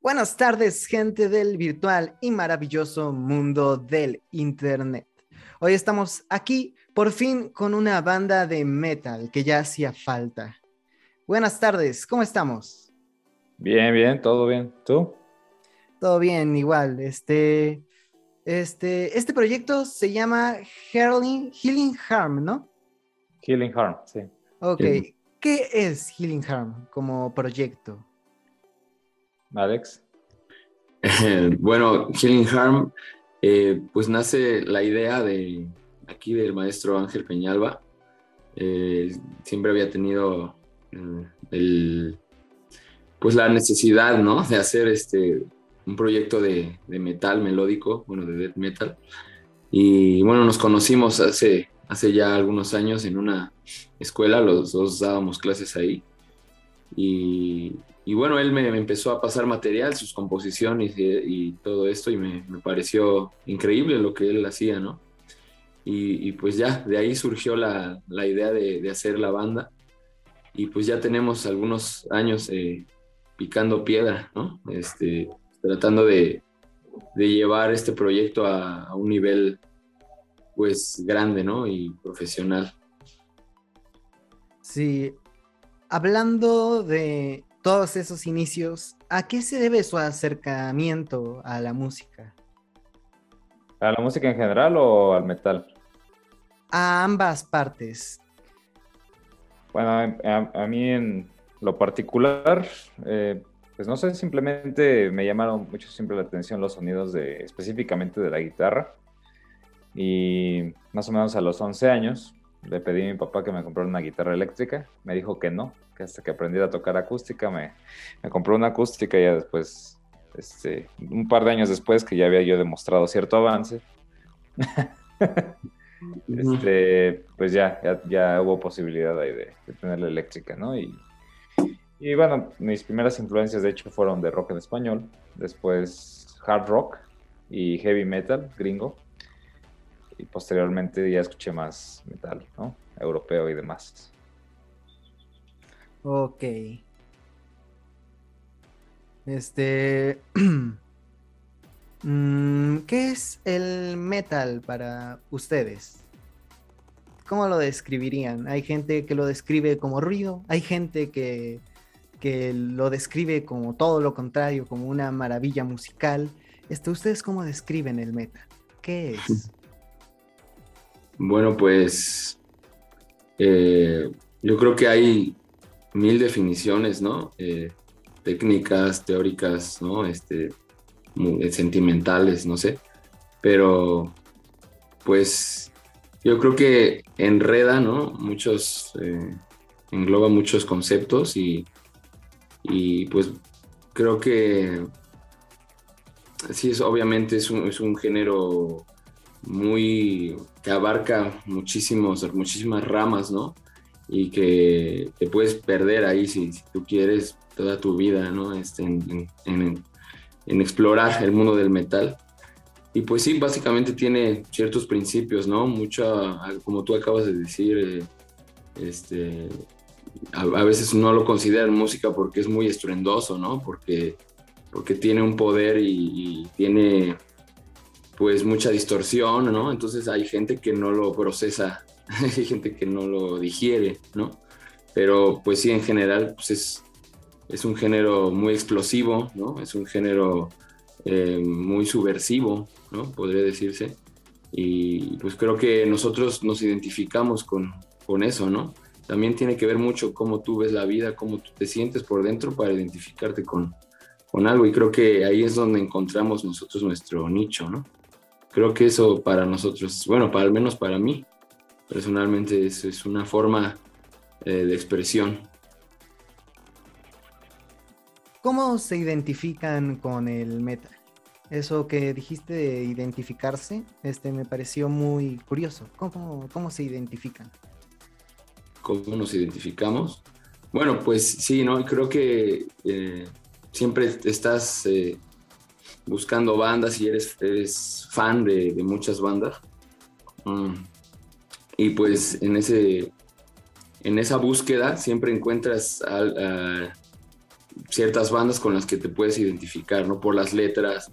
Buenas tardes, gente del virtual y maravilloso mundo del Internet. Hoy estamos aquí por fin con una banda de metal que ya hacía falta. Buenas tardes, ¿cómo estamos? Bien, bien, todo bien. ¿Tú? Todo bien, igual. Este, este, este proyecto se llama Healing, Healing Harm, ¿no? Healing Harm, sí. Ok. ¿Qué es Healing Harm como proyecto? Alex. bueno, Healing Harm, eh, pues nace la idea de aquí del maestro Ángel Peñalba. Eh, siempre había tenido eh, el, pues la necesidad, ¿no? De hacer este, un proyecto de, de, metal melódico, bueno, de death metal. Y bueno, nos conocimos hace, hace ya algunos años en una escuela, los dos dábamos clases ahí. Y, y bueno, él me, empezó a pasar material, sus composiciones y, todo esto, y me, me, pareció increíble lo que él hacía, ¿no? Y, y pues ya, de ahí surgió la, la idea de, de, hacer la banda, y pues ya tenemos algunos años eh, picando piedra, ¿no? Este, tratando de, de llevar este proyecto a, a, un nivel, pues, grande, ¿no? Y profesional. Sí, hablando de todos esos inicios, ¿a qué se debe su acercamiento a la música? ¿A la música en general o al metal? A ambas partes. Bueno, a, a mí en lo particular, eh, pues no sé, simplemente me llamaron mucho siempre la atención los sonidos de, específicamente de la guitarra. Y más o menos a los 11 años le pedí a mi papá que me comprara una guitarra eléctrica. Me dijo que no, que hasta que aprendiera a tocar acústica me, me compró una acústica y ya después, este, un par de años después que ya había yo demostrado cierto avance, este, pues ya, ya, ya, hubo posibilidad ahí de, de tener la eléctrica, ¿no? Y, y bueno, mis primeras influencias de hecho fueron de rock en español, después hard rock y heavy metal gringo y posteriormente ya escuché más metal, ¿no? Europeo y demás. Ok. Este. ¿Qué es el metal para ustedes? ¿Cómo lo describirían? Hay gente que lo describe como ruido, hay gente que, que lo describe como todo lo contrario, como una maravilla musical. Este, ¿Ustedes cómo describen el metal? ¿Qué es? Bueno, pues eh, yo creo que hay mil definiciones, ¿no? Eh, técnicas, teóricas, ¿no? Este, muy, sentimentales, no sé. Pero, pues, yo creo que enreda, ¿no? Muchos, eh, engloba muchos conceptos y, y, pues, creo que sí, es, obviamente es un, es un género muy que abarca muchísimos, muchísimas ramas, ¿no? Y que te puedes perder ahí si, tú quieres toda tu vida, ¿no? Este, en, en, explorar el mundo del metal. Y pues sí, básicamente tiene ciertos principios, ¿no? Mucho, como tú acabas de decir, eh, este, a, veces no lo consideran música porque es muy estruendoso, ¿no? Porque, porque tiene un poder y tiene pues mucha distorsión, ¿no? Entonces hay gente que no lo procesa, hay gente que no lo digiere, ¿no? Pero pues sí, en general, pues es, es un género muy explosivo, ¿no? Es un género eh, muy subversivo, ¿no? Podría decirse. Y pues creo que nosotros nos identificamos con, con eso, ¿no? También tiene que ver mucho cómo tú ves la vida, cómo tú te sientes por dentro para identificarte con, con algo. Y creo que ahí es donde encontramos nosotros nuestro nicho, ¿no? Creo que eso para nosotros, bueno, para al menos para mí, personalmente es, es una forma eh, de expresión. ¿Cómo se identifican con el metal? Eso que dijiste de identificarse, este me pareció muy curioso. ¿Cómo, cómo se identifican? ¿Cómo nos identificamos? Bueno, pues sí, ¿no? Creo que eh, siempre estás eh, buscando bandas y eres, eres fan de, de, muchas bandas. Mm. Y pues en, ese, en esa búsqueda siempre encuentras ciertas bandas con las que te puedes identificar, ¿no? Por las letras,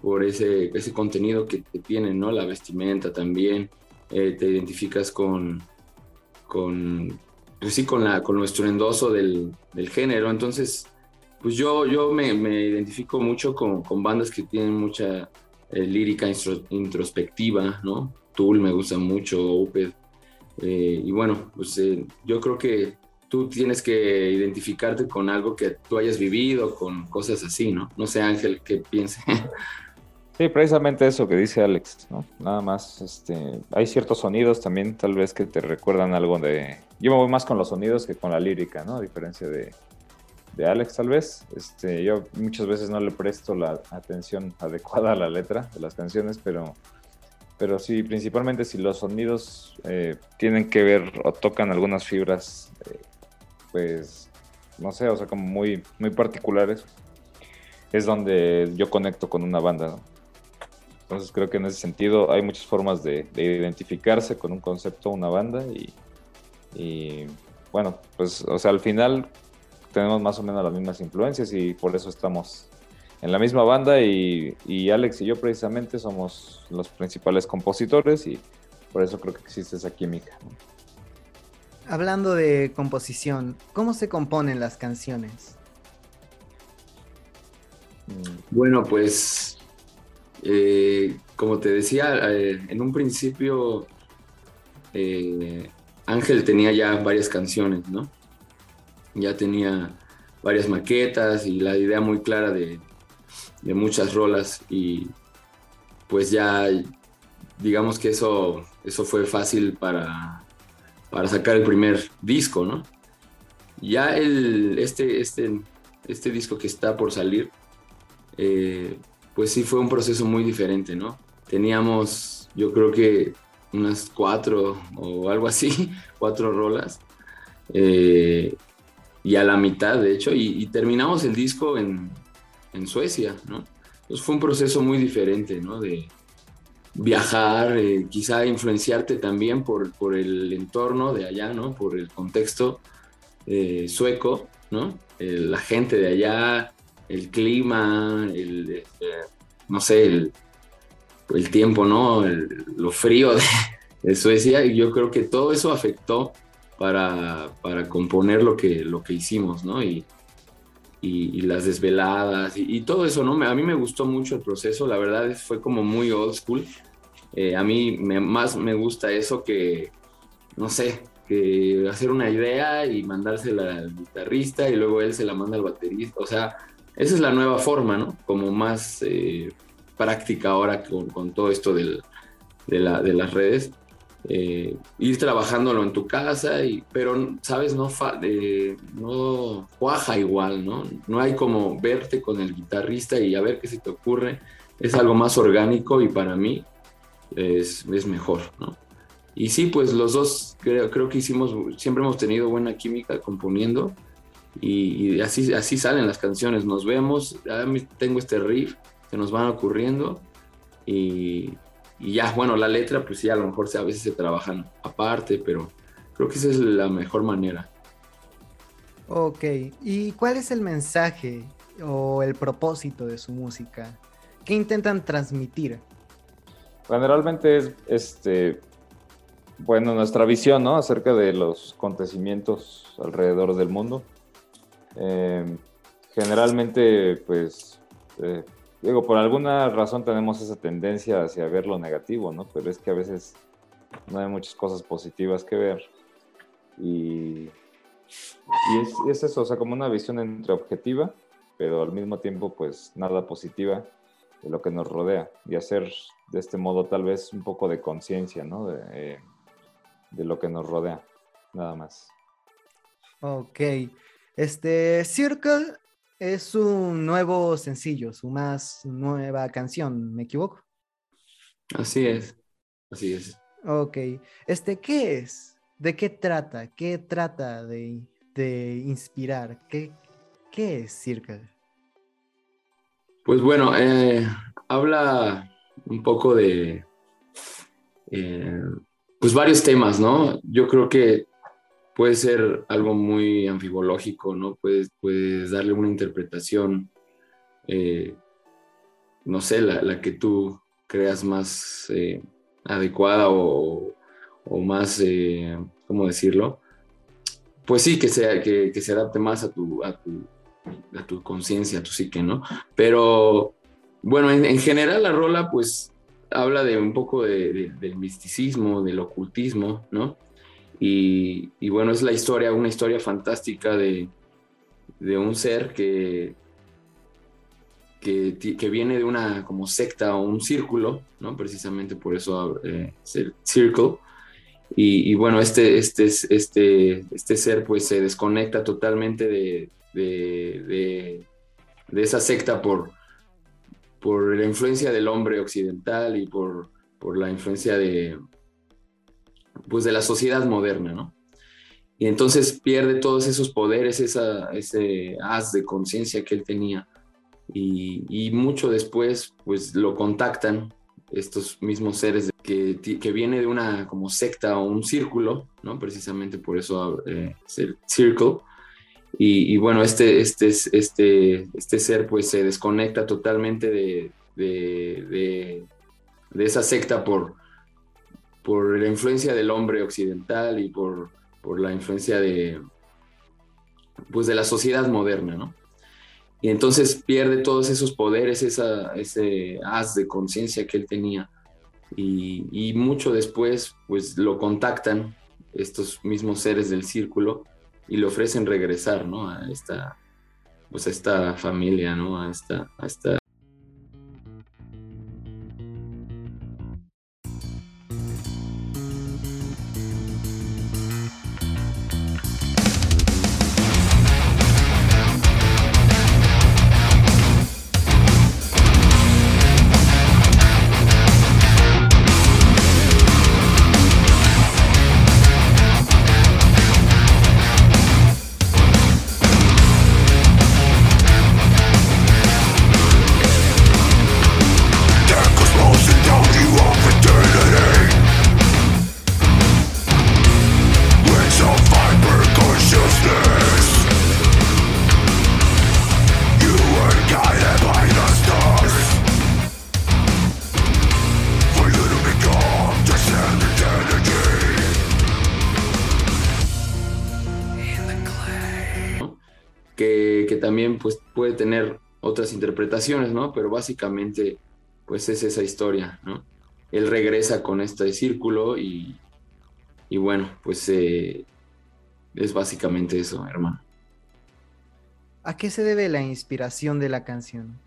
por ese, ese contenido que, te tienen, ¿no? La vestimenta también, eh, te identificas con, con, pues sí, con, la, con lo estruendoso del, del género, entonces, pues yo, yo me, me identifico mucho con, con, bandas que tienen mucha eh, lírica introspectiva, ¿no? Tool me gusta mucho, Opeth, eh, y bueno, pues yo creo que tú tienes que identificarte con algo que tú hayas vivido, con cosas así, ¿no? No sé, Ángel, ¿qué piense? Sí, precisamente eso que dice Alex, ¿no? Nada más, este, hay ciertos sonidos también tal vez que te recuerdan algo de... Yo me voy más con los sonidos que con la lírica, ¿no? A diferencia de, de Alex tal vez. Este, yo muchas veces no le presto la atención adecuada a la letra de las canciones, pero, pero sí, principalmente si los sonidos eh, tienen que ver o tocan algunas fibras eh, pues, no sé, o sea, como muy, muy particulares, es donde yo conecto con una banda. Entonces creo que en ese sentido hay muchas formas de, identificarse con un concepto, una banda y, bueno, pues, o sea, al final tenemos más o menos las mismas influencias y por eso estamos en la misma banda y, y, Alex y yo precisamente somos los principales compositores y por eso creo que existe esa química hablando de composición, ¿cómo se componen las canciones? Bueno, pues, eh, como te decía, eh, en un principio eh, Ángel tenía ya varias canciones, ¿no? Ya tenía varias maquetas y la idea muy clara de, de muchas rolas y pues ya digamos que eso, eso fue fácil para, para sacar el primer disco, ¿no? Ya el, este, este, este disco que está por salir, eh, pues sí fue un proceso muy diferente, ¿no? Teníamos, yo creo que unas cuatro o algo así, cuatro rolas, eh, y a la mitad, de hecho, y, terminamos el disco en, en, Suecia, ¿no? Entonces fue un proceso muy diferente, ¿no? De, viajar, eh, quizá influenciarte también por, por, el entorno de allá, ¿no? Por el contexto eh, sueco, ¿no? la gente de allá, el clima, el, no sé, el, el tiempo, ¿no? lo frío de, Suecia, y yo creo que todo eso afectó para, para componer lo que, lo que hicimos, ¿no? Y, y, las desveladas y, todo eso, ¿no? A mí me gustó mucho el proceso, la verdad fue como muy old school. Eh, a mí más me gusta eso que, no sé, que hacer una idea y mandársela al guitarrista y luego él se la manda al baterista. O sea, esa es la nueva forma, ¿no? Como más eh, práctica ahora con, todo esto de, la, de las redes. Eh, ir trabajándolo en tu casa, y, pero, ¿sabes? No, no cuaja igual, ¿no? No hay como verte con el guitarrista y a ver qué se te ocurre. Es algo más orgánico y para mí es, es mejor, ¿no? Y sí, pues los dos creo, creo, que hicimos, siempre hemos tenido buena química componiendo y, y así, así salen las canciones. Nos vemos, tengo este riff que nos van ocurriendo y, y ya, bueno, la letra, pues sí, a lo mejor a veces se trabajan aparte, pero creo que esa es la mejor manera. Ok, ¿y cuál es el mensaje o el propósito de su música? ¿Qué intentan transmitir? Generalmente es, este, bueno, nuestra visión, ¿no? Acerca de los acontecimientos alrededor del mundo. Eh, generalmente, pues, eh, Digo, por alguna razón tenemos esa tendencia hacia ver lo negativo, ¿no? Pero es que a veces no hay muchas cosas positivas que ver. Y, y es, eso, o sea, como una visión entre objetiva, pero al mismo tiempo, pues nada positiva de lo que nos rodea. Y hacer de este modo tal vez un poco de conciencia, ¿no? De, eh, de lo que nos rodea, nada más. Ok. Este, Circle es un nuevo sencillo, su más nueva canción, ¿me equivoco? Así es, así es. Ok, este, ¿qué es? ¿De qué trata? ¿Qué trata de, inspirar? ¿Qué, ¿Qué es Circle? Pues bueno, eh, habla un poco de, eh, pues varios temas, ¿no? Yo creo que puede ser algo muy anfibológico, ¿no? Puedes, puedes darle una interpretación, eh, no sé, la, que tú creas más eh, adecuada o, más, eh, ¿cómo decirlo? Pues sí, que, sea, que, se adapte más a tu, a tu, a tu conciencia, a tu psique, ¿no? Pero bueno, en, general la rola pues habla de un poco del misticismo, del ocultismo, ¿no? Y, bueno, es la historia, una historia fantástica de, un ser que, que, viene de una como secta o un círculo, ¿no? Precisamente por eso eh, es el circle. Y, bueno, este, este, este, este ser pues se desconecta totalmente de, de, esa secta por, por la influencia del hombre occidental y por, por la influencia de, pues de la sociedad moderna, ¿no? Y entonces pierde todos esos poderes, esa, ese haz de conciencia que él tenía. Y, mucho después, pues lo contactan estos mismos seres que, que, viene de una como secta o un círculo, ¿no? Precisamente por eso eh, es el circle. Y, bueno, este, este, este, este ser pues se desconecta totalmente de, de, de, de esa secta por, por la influencia del hombre occidental y por, por la influencia de, pues de la sociedad moderna, ¿no? Y entonces pierde todos esos poderes, esa, ese haz de conciencia que él tenía. Y, mucho después, pues lo contactan estos mismos seres del círculo y le ofrecen regresar, ¿no? A esta, pues a esta familia, ¿no? A esta, a esta pues puede tener otras interpretaciones, ¿no? Pero básicamente pues es esa historia, ¿no? Él regresa con este círculo y, y bueno, pues eh, es básicamente eso, hermano. ¿A qué se debe la inspiración de la canción?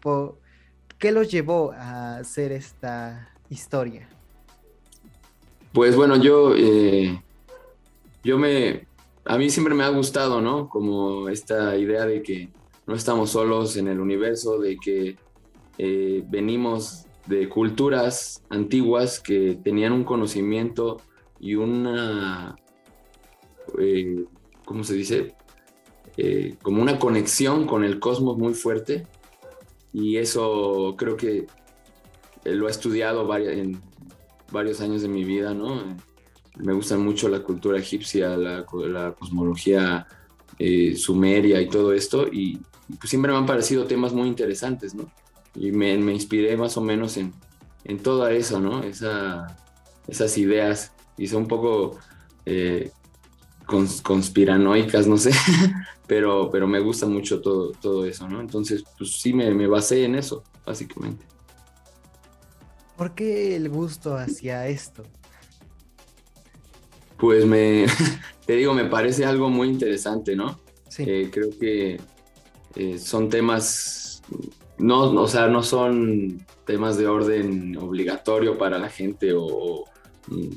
¿Qué los llevó a hacer esta historia? Pues bueno, yo, eh, yo me, a mí siempre me ha gustado, ¿no? Como esta idea de que no estamos solos en el universo, de que eh, venimos de culturas antiguas que tenían un conocimiento y una, eh, ¿cómo se dice? Eh, como una conexión con el cosmos muy fuerte. Y eso creo que lo he estudiado en varios años de mi vida, ¿no? Me gusta mucho la cultura egipcia, la, cosmología sumeria y todo esto. Y, pues siempre me han parecido temas muy interesantes, ¿no? Y me, inspiré más o menos en, en toda eso, ¿no? Esa, esas ideas, y son un poco eh, conspiranoicas, no sé, pero, pero me gusta mucho todo, todo eso, ¿no? Entonces, pues sí me, me basé en eso, básicamente. ¿Por qué el gusto hacia esto? Pues me, te digo, me parece algo muy interesante, ¿no? Sí. Eh, creo que eh, son temas, no, o sea, no son temas de orden obligatorio para la gente o, mm,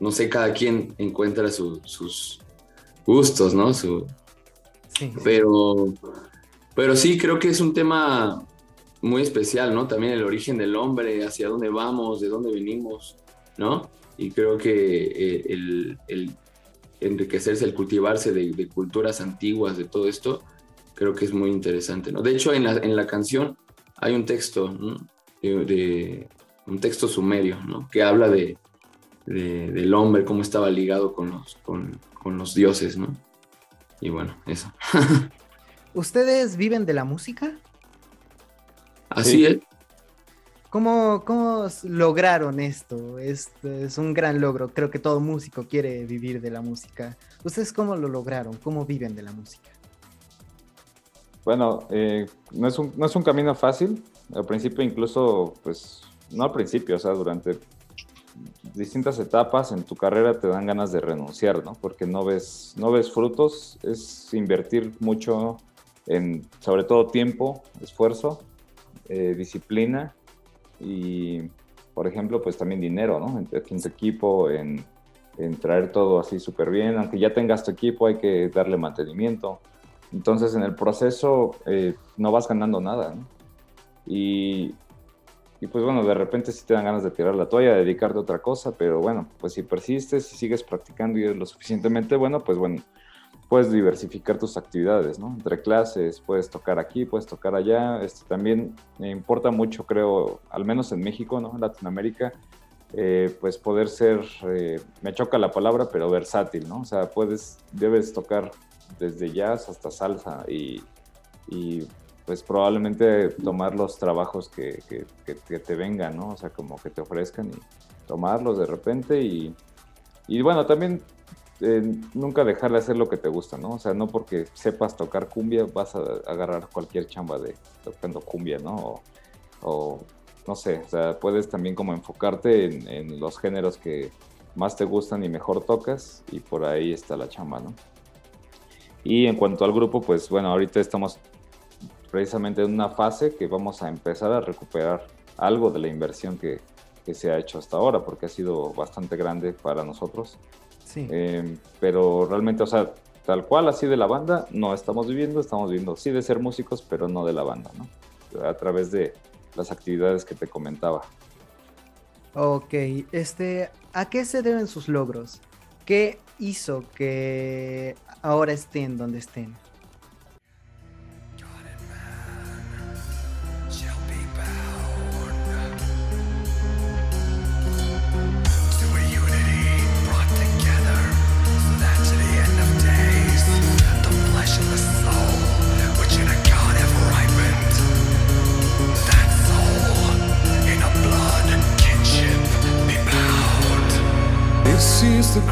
no sé, cada quien encuentra sus gustos, ¿no? Su, Pero, pero sí, creo que es un tema muy especial, ¿no? También el origen del hombre, hacia dónde vamos, de dónde venimos, ¿no? Y creo que eh, el, enriquecerse, el cultivarse de, culturas antiguas, de todo esto, creo que es muy interesante. ¿no? De hecho, en la, en la canción hay un texto, de, un texto sumerio, ¿no? que habla de, del hombre, cómo estaba ligado con los, con, los dioses, ¿no? Y bueno, eso. ¿Ustedes viven de la música? Así es. ¿Cómo, ¿Cómo, lograron esto? esto? Es un gran logro. Creo que todo músico quiere vivir de la música. ¿Ustedes cómo lo lograron? ¿Cómo viven de la música? Bueno, eh, no, es un, no es un camino fácil. Al principio incluso, pues, no al principio, o sea, durante distintas etapas en tu carrera te dan ganas de renunciar, ¿no? Porque no ves, no ves frutos, es invertir mucho en, sobre todo tiempo, esfuerzo, eh, disciplina y, por ejemplo, pues también dinero, ¿no? En, tu equipo, en, traer todo así súper bien. Aunque ya tengas tu equipo, hay que darle mantenimiento. Entonces, en el proceso eh, no vas ganando nada, ¿no? Y, y pues bueno, de repente sí te dan ganas de tirar la toalla, dedicarte a otra cosa, pero bueno, pues si persistes, y sigues practicando y lo suficientemente bueno, pues bueno, puedes diversificar tus actividades, ¿no? Entre clases, puedes tocar aquí, puedes tocar allá. Este, también me importa mucho, creo, al menos en México, ¿no? En Latinoamérica, eh, pues poder ser, eh, me choca la palabra, pero versátil, ¿no? O sea, puedes, debes tocar desde jazz hasta salsa y, y pues probablemente tomar los trabajos que, que, que, te vengan, ¿no? O sea, como que te ofrezcan y tomarlos de repente y, y bueno, también eh, nunca dejar de hacer lo que te gusta, ¿no? O sea, no porque sepas tocar cumbia vas a agarrar cualquier chamba de tocando cumbia, ¿no? O, no sé, o sea, puedes también como enfocarte en, los géneros que más te gustan y mejor tocas y por ahí está la chamba, ¿no? Y en cuanto al grupo, pues bueno, ahorita estamos precisamente en una fase que vamos a empezar a recuperar algo de la inversión que, que se ha hecho hasta ahora, porque ha sido bastante grande para nosotros. Em, pero realmente, o sea, tal cual así de la banda, no estamos viviendo, estamos viviendo sí de ser músicos, pero no de la banda, ¿no? A través de las actividades que te comentaba. Ok, este, ¿a qué se deben sus logros? ¿Qué hizo que ahora estén donde estén?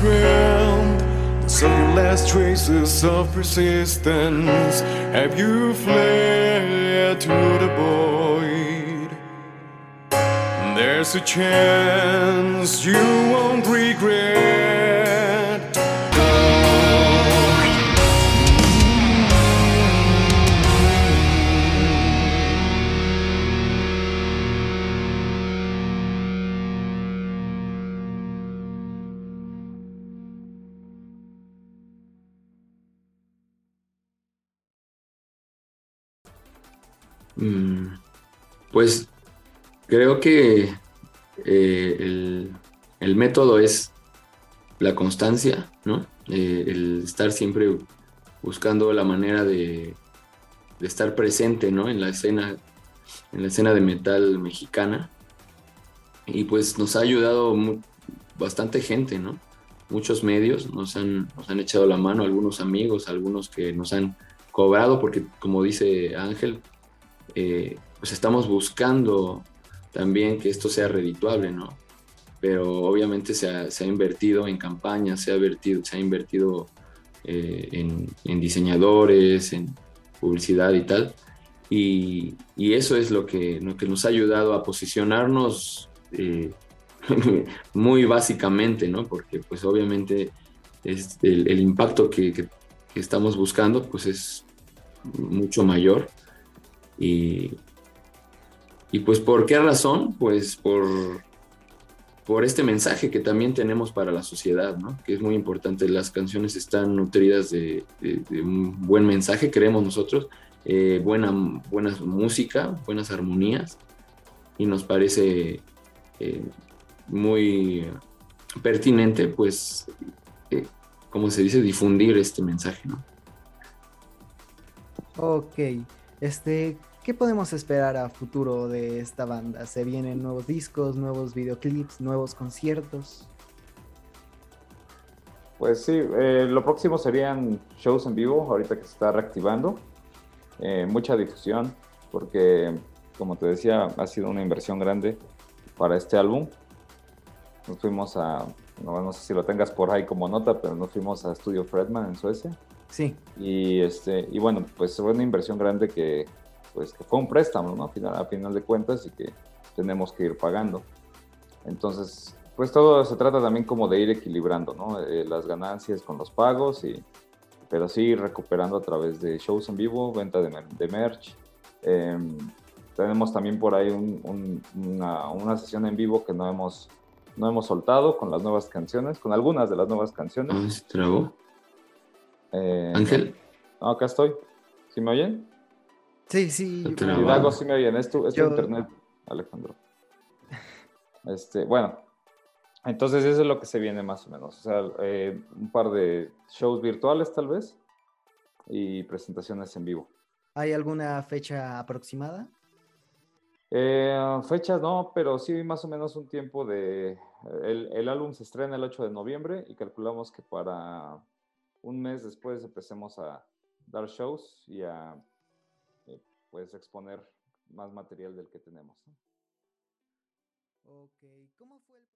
Ground. The last traces of persistence. Have you fled to the void? There's a chance you won't regret. Pues creo que eh, el, método es la constancia, ¿no? Eh, el estar siempre buscando la manera de, estar presente, ¿no? En la escena, en la escena de metal mexicana. Y pues nos ha ayudado bastante gente, ¿no? Muchos medios nos han, nos han echado la mano, algunos amigos, algunos que nos han cobrado, porque como dice Ángel, eh, pues estamos buscando también que esto sea redituable, ¿no? Pero obviamente se ha, invertido en campañas, se ha, invertido, se ha invertido eh, en, diseñadores, en publicidad y tal. Y, eso es lo que, lo que nos ha ayudado a posicionarnos eh, muy básicamente, ¿no? Porque pues obviamente es el, impacto que, que, estamos buscando pues es mucho mayor y, y pues, ¿por qué razón? Pues por, por este mensaje que también tenemos para la sociedad, ¿no? Que es muy importante. Las canciones están nutridas de, un buen mensaje, creemos nosotros, eh, buena, buena música, buenas armonías, y nos parece eh, muy pertinente, pues, eh, como se dice, difundir este mensaje, ¿no? Ok. Este, ¿qué podemos esperar a futuro de esta banda? ¿Se vienen nuevos discos, nuevos videoclips, nuevos conciertos? Pues sí, eh, lo próximo serían shows en vivo, ahorita que se está reactivando. Eh, mucha difusión, porque como te decía, ha sido una inversión grande para este álbum. Nos fuimos a, no, sé si lo tengas por ahí como nota, pero nos fuimos a Studio Fredman en Suecia. Sí. Y, este, y bueno, pues fue una inversión grande que, pues, que fue un préstamo, ¿no? A final, a final de cuentas y que tenemos que ir pagando. Entonces, pues todo se trata también como de ir equilibrando, ¿no? Eh, las ganancias con los pagos, y, pero sí recuperando a través de shows en vivo, venta de, de merch. Em, tenemos también por ahí una, una, sesión en vivo que no hemos, no hemos soltado con las nuevas canciones, con algunas de las nuevas canciones. ¿Ah, ¿Se trabó? Eh, Ángel. No, acá estoy. ¿Sí me oyen? Sí, sí. Hidalgo, sí me oyen. Es tu, internet, Alejandro. Este, bueno, entonces eso es lo que se viene más o menos. O sea, eh, un par de shows virtuales tal vez y presentaciones en vivo. ¿Hay alguna fecha aproximada? Eh, fechas no, pero sí más o menos un tiempo de... El, el, álbum se estrena el 8 de noviembre y calculamos que para un mes después empecemos a dar shows y a pues exponer más material del que tenemos. Ok, ¿cómo fue el...